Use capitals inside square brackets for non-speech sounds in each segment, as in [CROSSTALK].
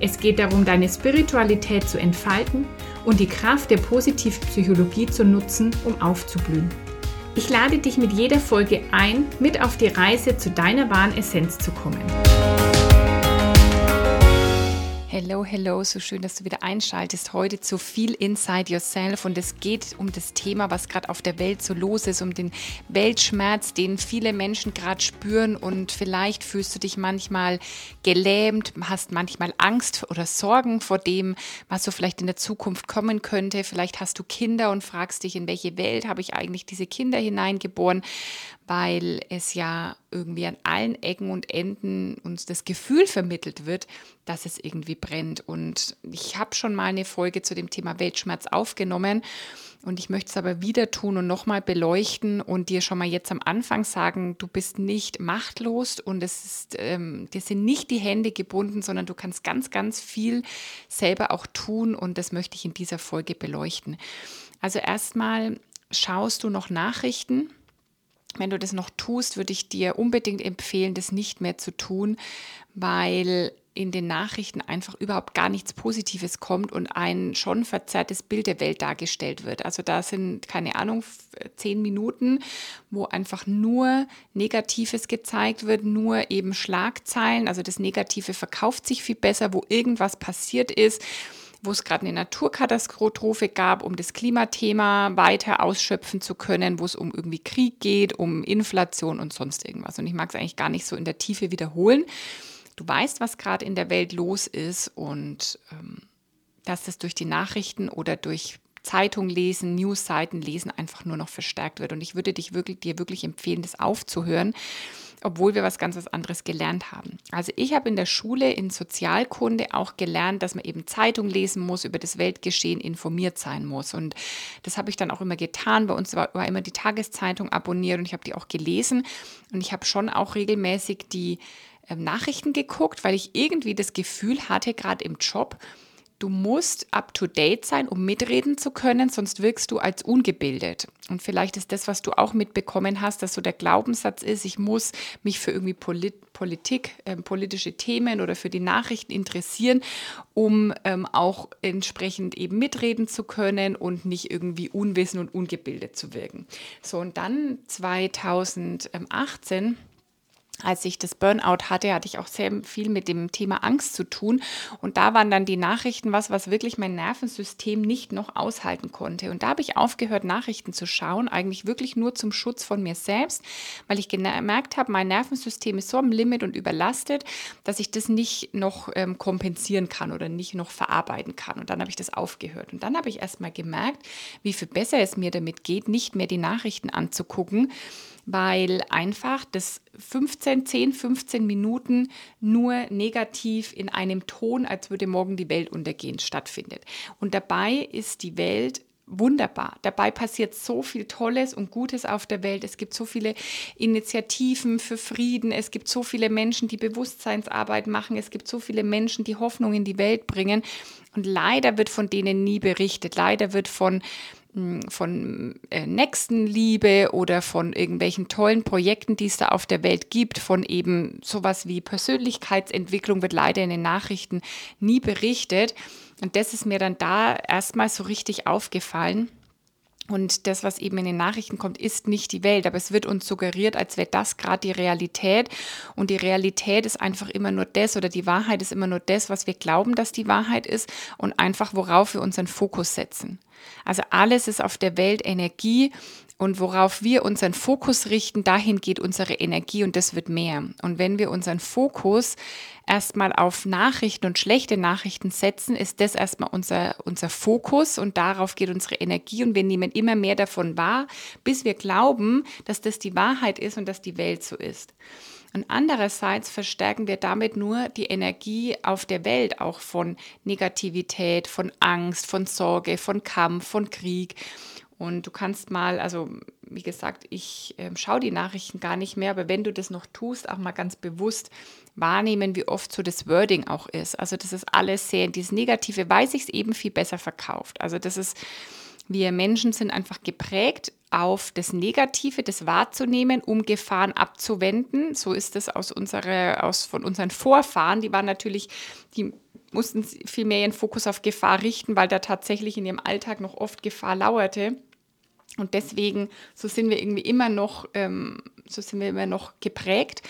Es geht darum, deine Spiritualität zu entfalten und die Kraft der Positivpsychologie zu nutzen, um aufzublühen. Ich lade dich mit jeder Folge ein, mit auf die Reise zu deiner wahren Essenz zu kommen. Hello, hello, so schön, dass du wieder einschaltest. Heute zu viel Inside Yourself und es geht um das Thema, was gerade auf der Welt so los ist, um den Weltschmerz, den viele Menschen gerade spüren und vielleicht fühlst du dich manchmal gelähmt, hast manchmal Angst oder Sorgen vor dem, was so vielleicht in der Zukunft kommen könnte. Vielleicht hast du Kinder und fragst dich, in welche Welt habe ich eigentlich diese Kinder hineingeboren? Weil es ja irgendwie an allen Ecken und Enden uns das Gefühl vermittelt wird, dass es irgendwie brennt. Und ich habe schon mal eine Folge zu dem Thema Weltschmerz aufgenommen und ich möchte es aber wieder tun und nochmal beleuchten und dir schon mal jetzt am Anfang sagen, du bist nicht machtlos und es ist, ähm, dir sind nicht die Hände gebunden, sondern du kannst ganz, ganz viel selber auch tun und das möchte ich in dieser Folge beleuchten. Also erstmal schaust du noch Nachrichten wenn du das noch tust, würde ich dir unbedingt empfehlen, das nicht mehr zu tun, weil in den Nachrichten einfach überhaupt gar nichts Positives kommt und ein schon verzerrtes Bild der Welt dargestellt wird. Also da sind, keine Ahnung, zehn Minuten, wo einfach nur Negatives gezeigt wird, nur eben Schlagzeilen. Also das Negative verkauft sich viel besser, wo irgendwas passiert ist wo es gerade eine Naturkatastrophe gab, um das Klimathema weiter ausschöpfen zu können, wo es um irgendwie Krieg geht, um Inflation und sonst irgendwas. Und ich mag es eigentlich gar nicht so in der Tiefe wiederholen. Du weißt, was gerade in der Welt los ist und ähm, dass das durch die Nachrichten oder durch Zeitung lesen, Newsseiten lesen einfach nur noch verstärkt wird. Und ich würde dich wirklich, dir wirklich empfehlen, das aufzuhören obwohl wir was ganz was anderes gelernt haben. Also ich habe in der Schule in Sozialkunde auch gelernt, dass man eben Zeitung lesen muss, über das Weltgeschehen informiert sein muss. Und das habe ich dann auch immer getan. Bei uns war, war immer die Tageszeitung abonniert und ich habe die auch gelesen. Und ich habe schon auch regelmäßig die äh, Nachrichten geguckt, weil ich irgendwie das Gefühl hatte, gerade im Job, Du musst up-to-date sein, um mitreden zu können, sonst wirkst du als ungebildet. Und vielleicht ist das, was du auch mitbekommen hast, dass so der Glaubenssatz ist, ich muss mich für irgendwie Polit Politik, äh, politische Themen oder für die Nachrichten interessieren, um ähm, auch entsprechend eben mitreden zu können und nicht irgendwie unwissend und ungebildet zu wirken. So, und dann 2018 als ich das Burnout hatte, hatte ich auch sehr viel mit dem Thema Angst zu tun. Und da waren dann die Nachrichten was, was wirklich mein Nervensystem nicht noch aushalten konnte. Und da habe ich aufgehört, Nachrichten zu schauen, eigentlich wirklich nur zum Schutz von mir selbst, weil ich gemerkt habe, mein Nervensystem ist so am Limit und überlastet, dass ich das nicht noch ähm, kompensieren kann oder nicht noch verarbeiten kann. Und dann habe ich das aufgehört. Und dann habe ich erst mal gemerkt, wie viel besser es mir damit geht, nicht mehr die Nachrichten anzugucken, weil einfach das 15, 10, 15 Minuten nur negativ in einem Ton, als würde morgen die Welt untergehen, stattfindet. Und dabei ist die Welt wunderbar. Dabei passiert so viel Tolles und Gutes auf der Welt. Es gibt so viele Initiativen für Frieden. Es gibt so viele Menschen, die Bewusstseinsarbeit machen. Es gibt so viele Menschen, die Hoffnung in die Welt bringen. Und leider wird von denen nie berichtet. Leider wird von von äh, Nächstenliebe oder von irgendwelchen tollen Projekten, die es da auf der Welt gibt, von eben sowas wie Persönlichkeitsentwicklung wird leider in den Nachrichten nie berichtet. Und das ist mir dann da erstmal so richtig aufgefallen. Und das, was eben in den Nachrichten kommt, ist nicht die Welt, aber es wird uns suggeriert, als wäre das gerade die Realität. Und die Realität ist einfach immer nur das oder die Wahrheit ist immer nur das, was wir glauben, dass die Wahrheit ist und einfach worauf wir unseren Fokus setzen. Also alles ist auf der Welt Energie und worauf wir unseren Fokus richten, dahin geht unsere Energie und das wird mehr. Und wenn wir unseren Fokus erstmal auf Nachrichten und schlechte Nachrichten setzen, ist das erstmal unser, unser Fokus und darauf geht unsere Energie und wir nehmen immer mehr davon wahr, bis wir glauben, dass das die Wahrheit ist und dass die Welt so ist. Und andererseits verstärken wir damit nur die Energie auf der Welt, auch von Negativität, von Angst, von Sorge, von Kampf, von Krieg. Und du kannst mal, also wie gesagt, ich äh, schaue die Nachrichten gar nicht mehr, aber wenn du das noch tust, auch mal ganz bewusst wahrnehmen, wie oft so das Wording auch ist. Also das ist alles sehr, dieses Negative weiß ich es eben viel besser verkauft. Also das ist, wir Menschen sind einfach geprägt auf das Negative, das wahrzunehmen, um Gefahren abzuwenden. So ist es aus unserer, aus von unseren Vorfahren. Die waren natürlich, die mussten viel mehr ihren Fokus auf Gefahr richten, weil da tatsächlich in ihrem Alltag noch oft Gefahr lauerte. Und deswegen, so sind wir irgendwie immer noch, ähm, so sind wir immer noch geprägt.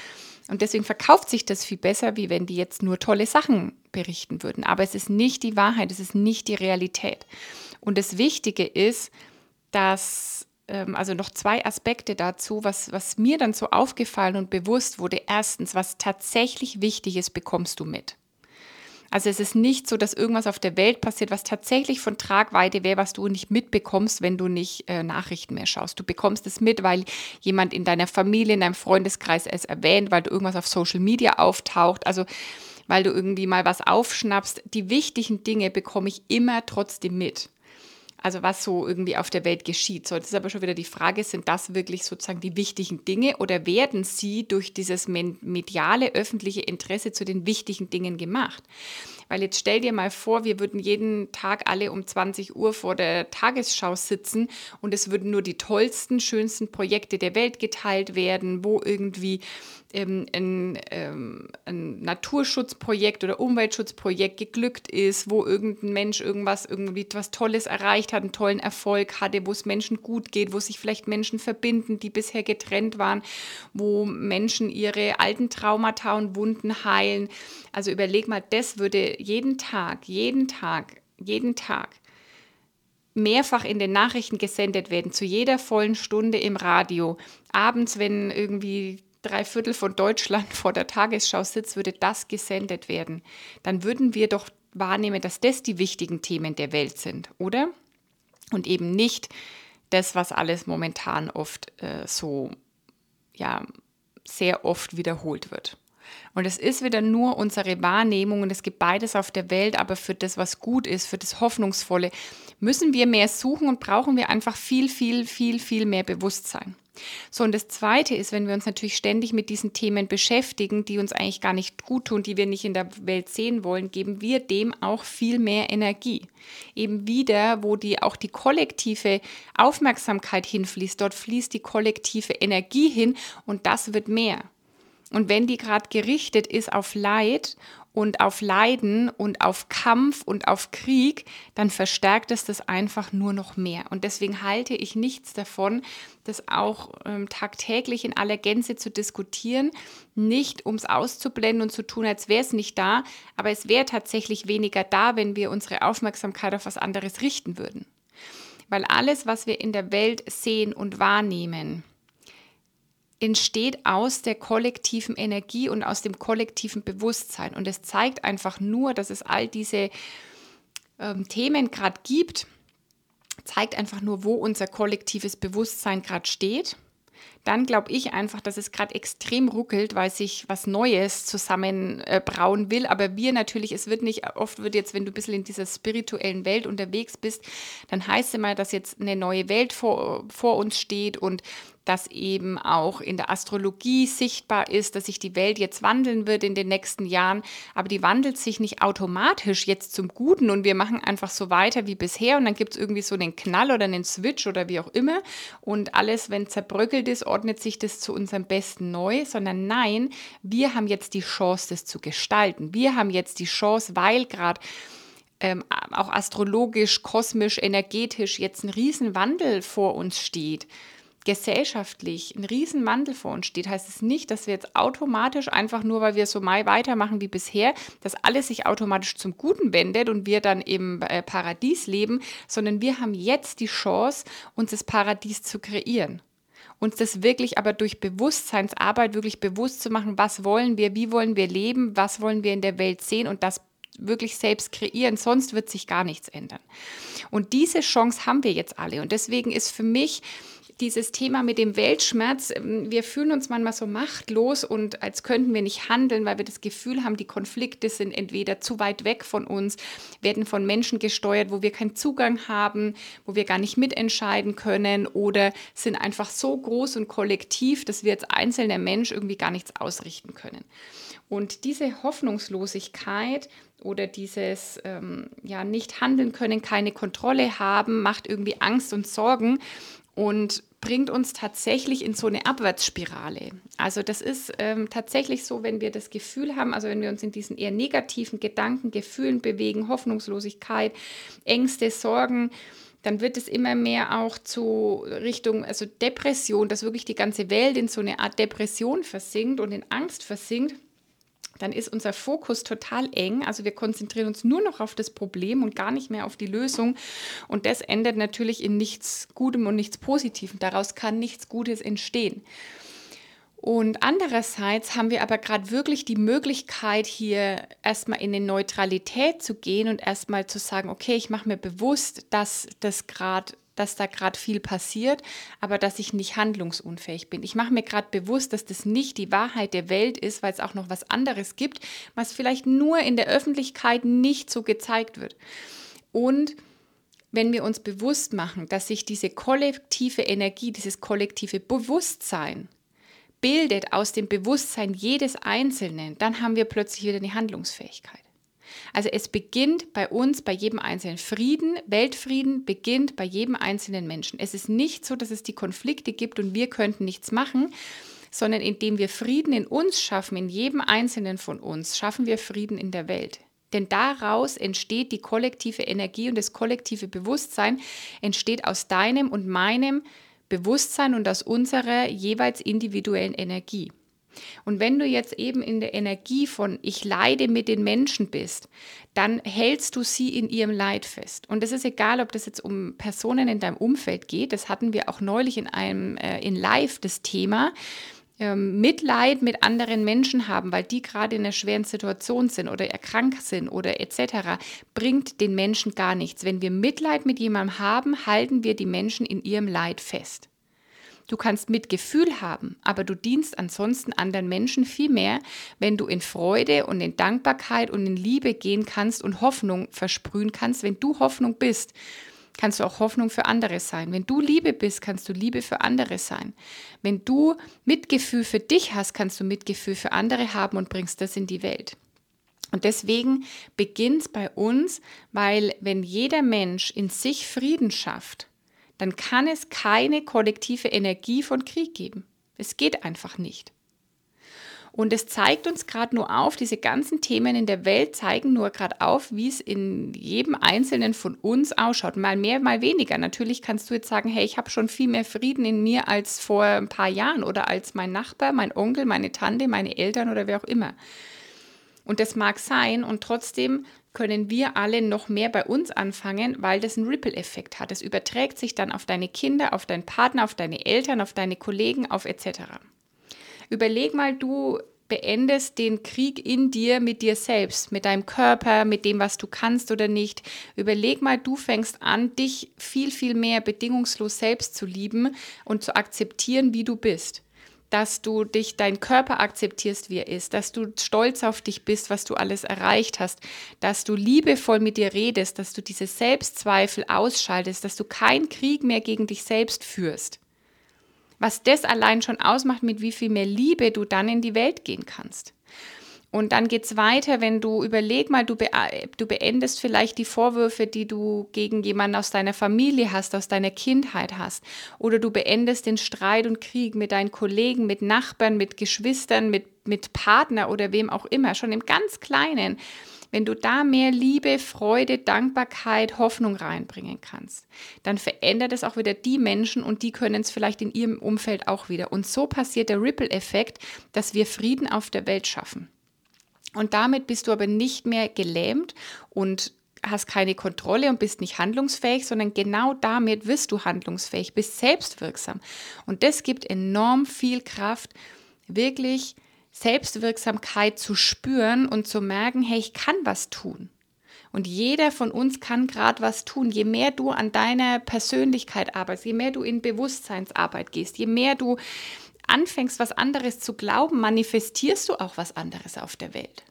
Und deswegen verkauft sich das viel besser, wie wenn die jetzt nur tolle Sachen berichten würden. Aber es ist nicht die Wahrheit, es ist nicht die Realität. Und das Wichtige ist, dass, ähm, also noch zwei Aspekte dazu, was, was mir dann so aufgefallen und bewusst wurde. Erstens, was tatsächlich wichtig ist, bekommst du mit. Also es ist nicht so, dass irgendwas auf der Welt passiert, was tatsächlich von Tragweite wäre, was du nicht mitbekommst, wenn du nicht äh, Nachrichten mehr schaust. Du bekommst es mit, weil jemand in deiner Familie, in deinem Freundeskreis es erwähnt, weil du irgendwas auf Social Media auftaucht. Also weil du irgendwie mal was aufschnappst. Die wichtigen Dinge bekomme ich immer trotzdem mit also was so irgendwie auf der Welt geschieht. So, jetzt ist aber schon wieder die Frage, sind das wirklich sozusagen die wichtigen Dinge oder werden sie durch dieses mediale öffentliche Interesse zu den wichtigen Dingen gemacht? Weil jetzt stell dir mal vor, wir würden jeden Tag alle um 20 Uhr vor der Tagesschau sitzen und es würden nur die tollsten, schönsten Projekte der Welt geteilt werden, wo irgendwie ähm, ein, ähm, ein Naturschutzprojekt oder Umweltschutzprojekt geglückt ist, wo irgendein Mensch irgendwas, irgendwie was Tolles erreicht hat, einen tollen Erfolg hatte, wo es Menschen gut geht, wo sich vielleicht Menschen verbinden, die bisher getrennt waren, wo Menschen ihre alten Traumata und Wunden heilen. Also überleg mal, das würde jeden Tag, jeden Tag, jeden Tag mehrfach in den Nachrichten gesendet werden, zu jeder vollen Stunde im Radio. Abends, wenn irgendwie drei Viertel von Deutschland [LAUGHS] vor der Tagesschau sitzt, würde das gesendet werden, dann würden wir doch wahrnehmen, dass das die wichtigen Themen der Welt sind, oder? Und eben nicht das, was alles momentan oft äh, so, ja, sehr oft wiederholt wird. Und es ist wieder nur unsere Wahrnehmung und es gibt beides auf der Welt, aber für das, was gut ist, für das Hoffnungsvolle, müssen wir mehr suchen und brauchen wir einfach viel, viel, viel, viel mehr Bewusstsein. So, und das Zweite ist, wenn wir uns natürlich ständig mit diesen Themen beschäftigen, die uns eigentlich gar nicht gut tun, die wir nicht in der Welt sehen wollen, geben wir dem auch viel mehr Energie. Eben wieder, wo die auch die kollektive Aufmerksamkeit hinfließt, dort fließt die kollektive Energie hin und das wird mehr. Und wenn die gerade gerichtet ist auf Leid und auf Leiden und auf Kampf und auf Krieg, dann verstärkt es das einfach nur noch mehr. Und deswegen halte ich nichts davon, das auch ähm, tagtäglich in aller Gänze zu diskutieren, nicht um es auszublenden und zu tun, als wäre es nicht da, aber es wäre tatsächlich weniger da, wenn wir unsere Aufmerksamkeit auf was anderes richten würden. Weil alles, was wir in der Welt sehen und wahrnehmen, entsteht aus der kollektiven Energie und aus dem kollektiven Bewusstsein. Und es zeigt einfach nur, dass es all diese ähm, Themen gerade gibt, zeigt einfach nur, wo unser kollektives Bewusstsein gerade steht. Dann glaube ich einfach, dass es gerade extrem ruckelt, weil sich was Neues zusammenbrauen äh, will. Aber wir natürlich, es wird nicht, oft wird jetzt, wenn du ein bisschen in dieser spirituellen Welt unterwegs bist, dann heißt es immer, dass jetzt eine neue Welt vor, vor uns steht und dass eben auch in der Astrologie sichtbar ist, dass sich die Welt jetzt wandeln wird in den nächsten Jahren. Aber die wandelt sich nicht automatisch jetzt zum Guten und wir machen einfach so weiter wie bisher und dann gibt es irgendwie so einen Knall oder einen Switch oder wie auch immer und alles, wenn zerbröckelt ist, ordnet sich das zu unserem Besten neu, sondern nein, wir haben jetzt die Chance, das zu gestalten. Wir haben jetzt die Chance, weil gerade ähm, auch astrologisch, kosmisch, energetisch jetzt ein Riesenwandel vor uns steht gesellschaftlich ein Riesenwandel vor uns steht, heißt es nicht, dass wir jetzt automatisch einfach nur, weil wir so mal weitermachen wie bisher, dass alles sich automatisch zum Guten wendet und wir dann im äh, Paradies leben, sondern wir haben jetzt die Chance, uns das Paradies zu kreieren uns das wirklich aber durch Bewusstseinsarbeit wirklich bewusst zu machen, was wollen wir, wie wollen wir leben, was wollen wir in der Welt sehen und das wirklich selbst kreieren, sonst wird sich gar nichts ändern. Und diese Chance haben wir jetzt alle und deswegen ist für mich dieses Thema mit dem Weltschmerz, ähm, wir fühlen uns manchmal so machtlos und als könnten wir nicht handeln, weil wir das Gefühl haben, die Konflikte sind entweder zu weit weg von uns, werden von Menschen gesteuert, wo wir keinen Zugang haben, wo wir gar nicht mitentscheiden können oder sind einfach so groß und kollektiv, dass wir als einzelner Mensch irgendwie gar nichts ausrichten können. Und diese Hoffnungslosigkeit oder dieses ähm, ja nicht handeln können, keine Kontrolle haben, macht irgendwie Angst und Sorgen und bringt uns tatsächlich in so eine Abwärtsspirale. Also das ist ähm, tatsächlich so, wenn wir das Gefühl haben, also wenn wir uns in diesen eher negativen Gedanken, Gefühlen bewegen, Hoffnungslosigkeit, Ängste, Sorgen, dann wird es immer mehr auch zu Richtung also Depression, dass wirklich die ganze Welt in so eine Art Depression versinkt und in Angst versinkt dann ist unser Fokus total eng. Also wir konzentrieren uns nur noch auf das Problem und gar nicht mehr auf die Lösung. Und das endet natürlich in nichts Gutem und nichts Positivem. Daraus kann nichts Gutes entstehen. Und andererseits haben wir aber gerade wirklich die Möglichkeit, hier erstmal in eine Neutralität zu gehen und erstmal zu sagen, okay, ich mache mir bewusst, dass das gerade dass da gerade viel passiert, aber dass ich nicht handlungsunfähig bin. Ich mache mir gerade bewusst, dass das nicht die Wahrheit der Welt ist, weil es auch noch was anderes gibt, was vielleicht nur in der Öffentlichkeit nicht so gezeigt wird. Und wenn wir uns bewusst machen, dass sich diese kollektive Energie, dieses kollektive Bewusstsein bildet aus dem Bewusstsein jedes Einzelnen, dann haben wir plötzlich wieder eine Handlungsfähigkeit. Also es beginnt bei uns, bei jedem Einzelnen. Frieden, Weltfrieden beginnt bei jedem einzelnen Menschen. Es ist nicht so, dass es die Konflikte gibt und wir könnten nichts machen, sondern indem wir Frieden in uns schaffen, in jedem Einzelnen von uns, schaffen wir Frieden in der Welt. Denn daraus entsteht die kollektive Energie und das kollektive Bewusstsein entsteht aus deinem und meinem Bewusstsein und aus unserer jeweils individuellen Energie. Und wenn du jetzt eben in der Energie von ich leide mit den Menschen bist, dann hältst du sie in ihrem Leid fest. Und es ist egal, ob das jetzt um Personen in deinem Umfeld geht. Das hatten wir auch neulich in einem äh, in Live das Thema. Ähm, Mitleid mit anderen Menschen haben, weil die gerade in einer schweren Situation sind oder erkrankt sind oder etc., bringt den Menschen gar nichts. Wenn wir Mitleid mit jemandem haben, halten wir die Menschen in ihrem Leid fest. Du kannst Mitgefühl haben, aber du dienst ansonsten anderen Menschen viel mehr, wenn du in Freude und in Dankbarkeit und in Liebe gehen kannst und Hoffnung versprühen kannst. Wenn du Hoffnung bist, kannst du auch Hoffnung für andere sein. Wenn du Liebe bist, kannst du Liebe für andere sein. Wenn du Mitgefühl für dich hast, kannst du Mitgefühl für andere haben und bringst das in die Welt. Und deswegen beginnt es bei uns, weil wenn jeder Mensch in sich Frieden schafft, dann kann es keine kollektive Energie von Krieg geben. Es geht einfach nicht. Und es zeigt uns gerade nur auf, diese ganzen Themen in der Welt zeigen nur gerade auf, wie es in jedem Einzelnen von uns ausschaut. Mal mehr, mal weniger. Natürlich kannst du jetzt sagen, hey, ich habe schon viel mehr Frieden in mir als vor ein paar Jahren oder als mein Nachbar, mein Onkel, meine Tante, meine Eltern oder wer auch immer. Und das mag sein und trotzdem können wir alle noch mehr bei uns anfangen, weil das einen Ripple-Effekt hat. Es überträgt sich dann auf deine Kinder, auf deinen Partner, auf deine Eltern, auf deine Kollegen, auf etc. Überleg mal, du beendest den Krieg in dir mit dir selbst, mit deinem Körper, mit dem, was du kannst oder nicht. Überleg mal, du fängst an, dich viel, viel mehr bedingungslos selbst zu lieben und zu akzeptieren, wie du bist dass du dich, dein Körper akzeptierst, wie er ist, dass du stolz auf dich bist, was du alles erreicht hast, dass du liebevoll mit dir redest, dass du diese Selbstzweifel ausschaltest, dass du keinen Krieg mehr gegen dich selbst führst. Was das allein schon ausmacht, mit wie viel mehr Liebe du dann in die Welt gehen kannst. Und dann geht es weiter, wenn du überleg mal, du, be du beendest vielleicht die Vorwürfe, die du gegen jemanden aus deiner Familie hast, aus deiner Kindheit hast. Oder du beendest den Streit und Krieg mit deinen Kollegen, mit Nachbarn, mit Geschwistern, mit, mit Partner oder wem auch immer, schon im ganz Kleinen. Wenn du da mehr Liebe, Freude, Dankbarkeit, Hoffnung reinbringen kannst, dann verändert es auch wieder die Menschen und die können es vielleicht in ihrem Umfeld auch wieder. Und so passiert der Ripple-Effekt, dass wir Frieden auf der Welt schaffen. Und damit bist du aber nicht mehr gelähmt und hast keine Kontrolle und bist nicht handlungsfähig, sondern genau damit wirst du handlungsfähig, bist selbstwirksam. Und das gibt enorm viel Kraft, wirklich Selbstwirksamkeit zu spüren und zu merken, hey, ich kann was tun. Und jeder von uns kann gerade was tun. Je mehr du an deiner Persönlichkeit arbeitest, je mehr du in Bewusstseinsarbeit gehst, je mehr du anfängst, was anderes zu glauben, manifestierst du auch was anderes auf der Welt.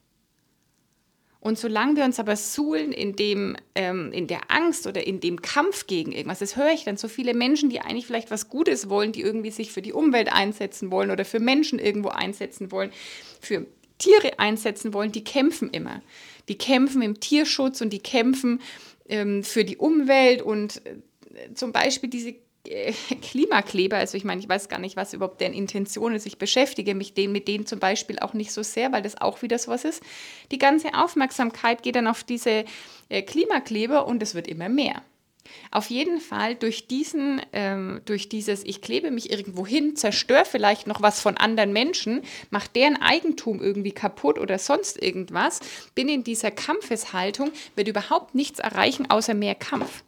Und solange wir uns aber suhlen in, dem, ähm, in der Angst oder in dem Kampf gegen irgendwas, das höre ich dann so viele Menschen, die eigentlich vielleicht was Gutes wollen, die irgendwie sich für die Umwelt einsetzen wollen oder für Menschen irgendwo einsetzen wollen, für Tiere einsetzen wollen, die kämpfen immer. Die kämpfen im Tierschutz und die kämpfen ähm, für die Umwelt und äh, zum Beispiel diese [LAUGHS] Klimakleber, also ich meine, ich weiß gar nicht, was überhaupt deren Intention ist. Ich beschäftige mich den, mit denen zum Beispiel auch nicht so sehr, weil das auch wieder so was ist. Die ganze Aufmerksamkeit geht dann auf diese äh, Klimakleber und es wird immer mehr. Auf jeden Fall durch diesen, ähm, durch dieses, ich klebe mich irgendwo hin, zerstöre vielleicht noch was von anderen Menschen, mache deren Eigentum irgendwie kaputt oder sonst irgendwas, bin in dieser Kampfeshaltung, wird überhaupt nichts erreichen außer mehr Kampf.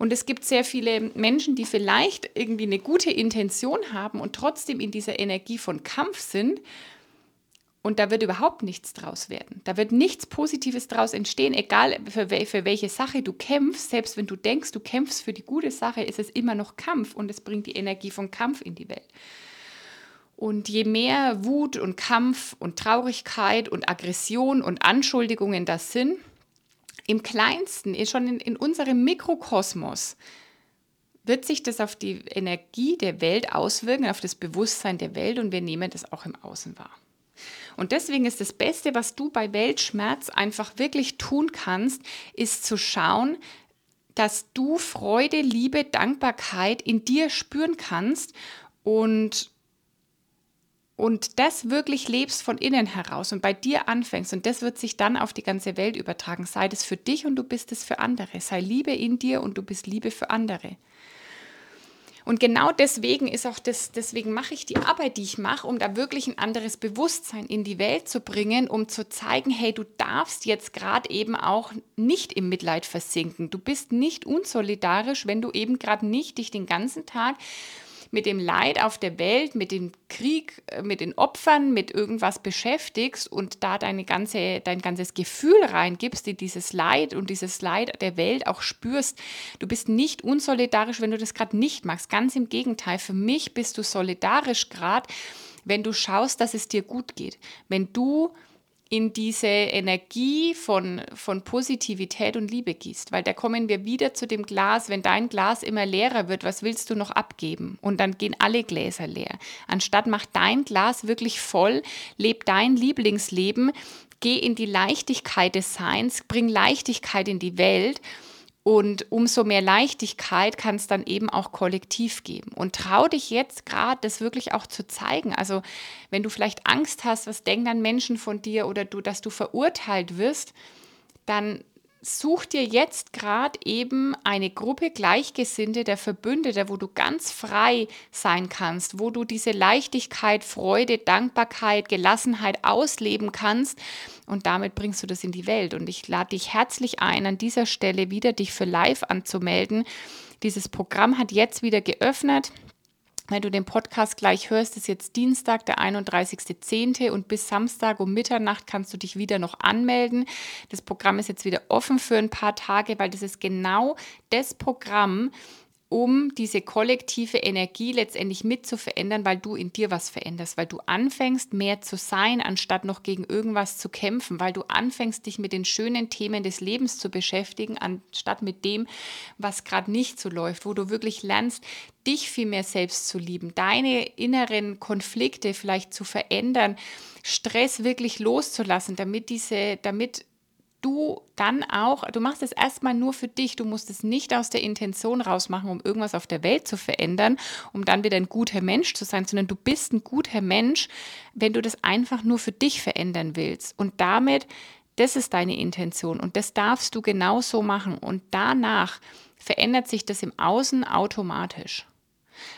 Und es gibt sehr viele Menschen, die vielleicht irgendwie eine gute Intention haben und trotzdem in dieser Energie von Kampf sind. Und da wird überhaupt nichts draus werden. Da wird nichts Positives draus entstehen, egal für, für welche Sache du kämpfst. Selbst wenn du denkst, du kämpfst für die gute Sache, ist es immer noch Kampf und es bringt die Energie von Kampf in die Welt. Und je mehr Wut und Kampf und Traurigkeit und Aggression und Anschuldigungen das sind, im kleinsten, eh schon in, in unserem Mikrokosmos, wird sich das auf die Energie der Welt auswirken, auf das Bewusstsein der Welt und wir nehmen das auch im Außen wahr. Und deswegen ist das Beste, was du bei Weltschmerz einfach wirklich tun kannst, ist zu schauen, dass du Freude, Liebe, Dankbarkeit in dir spüren kannst und und das wirklich lebst von innen heraus und bei dir anfängst und das wird sich dann auf die ganze Welt übertragen. Sei das für dich und du bist es für andere. Sei Liebe in dir und du bist Liebe für andere. Und genau deswegen ist auch das, deswegen mache ich die Arbeit, die ich mache, um da wirklich ein anderes Bewusstsein in die Welt zu bringen, um zu zeigen, hey, du darfst jetzt gerade eben auch nicht im Mitleid versinken. Du bist nicht unsolidarisch, wenn du eben gerade nicht dich den ganzen Tag mit dem Leid auf der Welt, mit dem Krieg, äh, mit den Opfern, mit irgendwas beschäftigst und da deine ganze, dein ganzes Gefühl reingibst, die dieses Leid und dieses Leid der Welt auch spürst. Du bist nicht unsolidarisch, wenn du das gerade nicht machst. Ganz im Gegenteil, für mich bist du solidarisch gerade, wenn du schaust, dass es dir gut geht. Wenn du in diese Energie von, von Positivität und Liebe gießt. Weil da kommen wir wieder zu dem Glas, wenn dein Glas immer leerer wird, was willst du noch abgeben? Und dann gehen alle Gläser leer. Anstatt mach dein Glas wirklich voll, leb dein Lieblingsleben, geh in die Leichtigkeit des Seins, bring Leichtigkeit in die Welt und umso mehr Leichtigkeit kann es dann eben auch kollektiv geben. Und trau dich jetzt gerade, das wirklich auch zu zeigen. Also wenn du vielleicht Angst hast, was denken dann Menschen von dir oder du, dass du verurteilt wirst, dann such dir jetzt gerade eben eine Gruppe Gleichgesinnte der Verbündeter, wo du ganz frei sein kannst, wo du diese Leichtigkeit, Freude, Dankbarkeit, Gelassenheit ausleben kannst und damit bringst du das in die Welt. Und ich lade dich herzlich ein, an dieser Stelle wieder dich für live anzumelden. Dieses Programm hat jetzt wieder geöffnet. Wenn du den Podcast gleich hörst, ist jetzt Dienstag, der 31.10. und bis Samstag um Mitternacht kannst du dich wieder noch anmelden. Das Programm ist jetzt wieder offen für ein paar Tage, weil das ist genau das Programm, um diese kollektive Energie letztendlich mit zu verändern, weil du in dir was veränderst, weil du anfängst, mehr zu sein, anstatt noch gegen irgendwas zu kämpfen, weil du anfängst, dich mit den schönen Themen des Lebens zu beschäftigen, anstatt mit dem, was gerade nicht so läuft, wo du wirklich lernst, dich viel mehr selbst zu lieben, deine inneren Konflikte vielleicht zu verändern, Stress wirklich loszulassen, damit diese, damit du dann auch, du machst es erstmal nur für dich, du musst es nicht aus der Intention rausmachen, um irgendwas auf der Welt zu verändern, um dann wieder ein guter Mensch zu sein, sondern du bist ein guter Mensch, wenn du das einfach nur für dich verändern willst. Und damit, das ist deine Intention und das darfst du genauso machen. Und danach verändert sich das im Außen automatisch.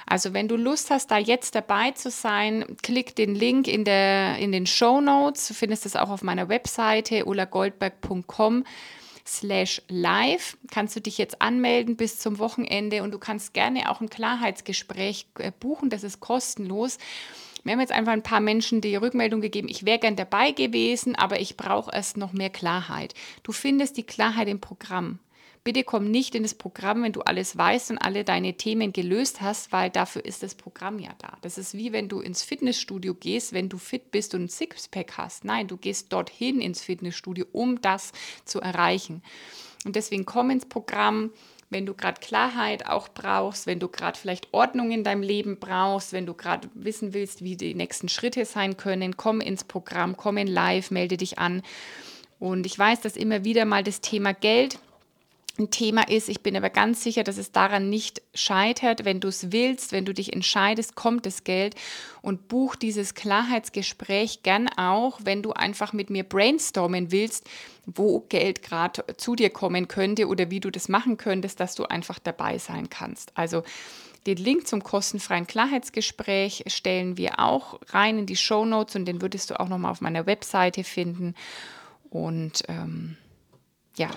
Also wenn du Lust hast, da jetzt dabei zu sein, klick den Link in, der, in den Show Notes. Du findest es auch auf meiner Webseite ulagoldberg.com slash live. Kannst du dich jetzt anmelden bis zum Wochenende und du kannst gerne auch ein Klarheitsgespräch äh, buchen. Das ist kostenlos Wir haben jetzt einfach ein paar Menschen die Rückmeldung gegeben, ich wäre gern dabei gewesen, aber ich brauche erst noch mehr Klarheit. Du findest die Klarheit im Programm. Bitte komm nicht in das Programm, wenn du alles weißt und alle deine Themen gelöst hast, weil dafür ist das Programm ja da. Das ist wie wenn du ins Fitnessstudio gehst, wenn du fit bist und ein Sixpack hast. Nein, du gehst dorthin ins Fitnessstudio, um das zu erreichen. Und deswegen komm ins Programm, wenn du gerade Klarheit auch brauchst, wenn du gerade vielleicht Ordnung in deinem Leben brauchst, wenn du gerade wissen willst, wie die nächsten Schritte sein können, komm ins Programm, komm in Live, melde dich an. Und ich weiß, dass immer wieder mal das Thema Geld ein Thema ist. Ich bin aber ganz sicher, dass es daran nicht scheitert. Wenn du es willst, wenn du dich entscheidest, kommt das Geld und buch dieses Klarheitsgespräch gern auch, wenn du einfach mit mir brainstormen willst, wo Geld gerade zu dir kommen könnte oder wie du das machen könntest, dass du einfach dabei sein kannst. Also den Link zum kostenfreien Klarheitsgespräch stellen wir auch rein in die Show Notes und den würdest du auch nochmal auf meiner Webseite finden. Und ähm, ja,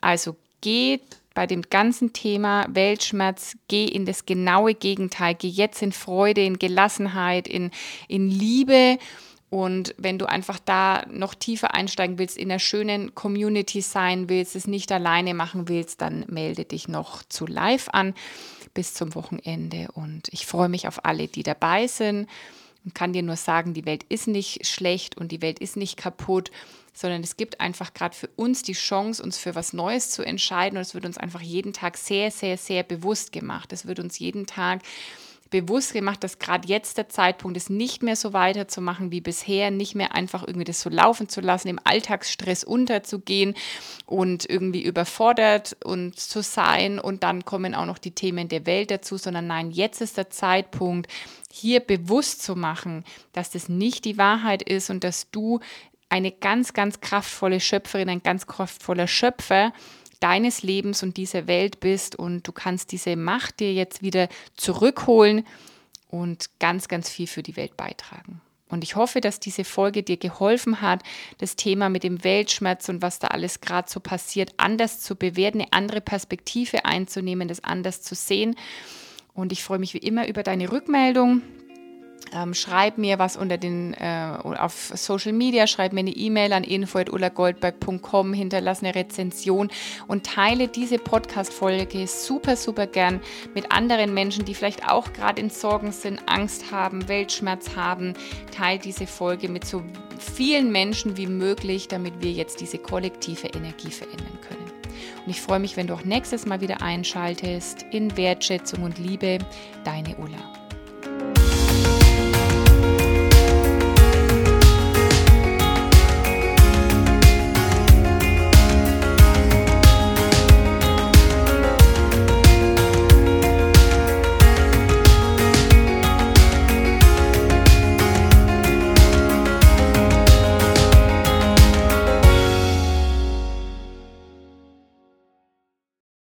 also geh bei dem ganzen Thema Weltschmerz, geh in das genaue Gegenteil. Geh jetzt in Freude, in Gelassenheit, in, in Liebe. Und wenn du einfach da noch tiefer einsteigen willst, in einer schönen Community sein willst, es nicht alleine machen willst, dann melde dich noch zu live an bis zum Wochenende. Und ich freue mich auf alle, die dabei sind und kann dir nur sagen, die Welt ist nicht schlecht und die Welt ist nicht kaputt sondern es gibt einfach gerade für uns die Chance, uns für was Neues zu entscheiden und es wird uns einfach jeden Tag sehr, sehr, sehr bewusst gemacht. Es wird uns jeden Tag bewusst gemacht, dass gerade jetzt der Zeitpunkt ist, nicht mehr so weiterzumachen wie bisher, nicht mehr einfach irgendwie das so laufen zu lassen, im Alltagsstress unterzugehen und irgendwie überfordert und zu sein. Und dann kommen auch noch die Themen der Welt dazu, sondern nein, jetzt ist der Zeitpunkt, hier bewusst zu machen, dass das nicht die Wahrheit ist und dass du eine ganz, ganz kraftvolle Schöpferin, ein ganz kraftvoller Schöpfer deines Lebens und dieser Welt bist und du kannst diese Macht dir jetzt wieder zurückholen und ganz, ganz viel für die Welt beitragen. Und ich hoffe, dass diese Folge dir geholfen hat, das Thema mit dem Weltschmerz und was da alles gerade so passiert, anders zu bewerten, eine andere Perspektive einzunehmen, das anders zu sehen. Und ich freue mich wie immer über deine Rückmeldung. Ähm, schreib mir was unter den äh, auf Social Media, schreib mir eine E-Mail an info@ulagoldberg.com, hinterlass eine Rezension und teile diese Podcast-Folge super, super gern mit anderen Menschen, die vielleicht auch gerade in Sorgen sind, Angst haben, Weltschmerz haben. Teil diese Folge mit so vielen Menschen wie möglich, damit wir jetzt diese kollektive Energie verändern können. Und ich freue mich, wenn du auch nächstes Mal wieder einschaltest in Wertschätzung und Liebe. Deine Ulla.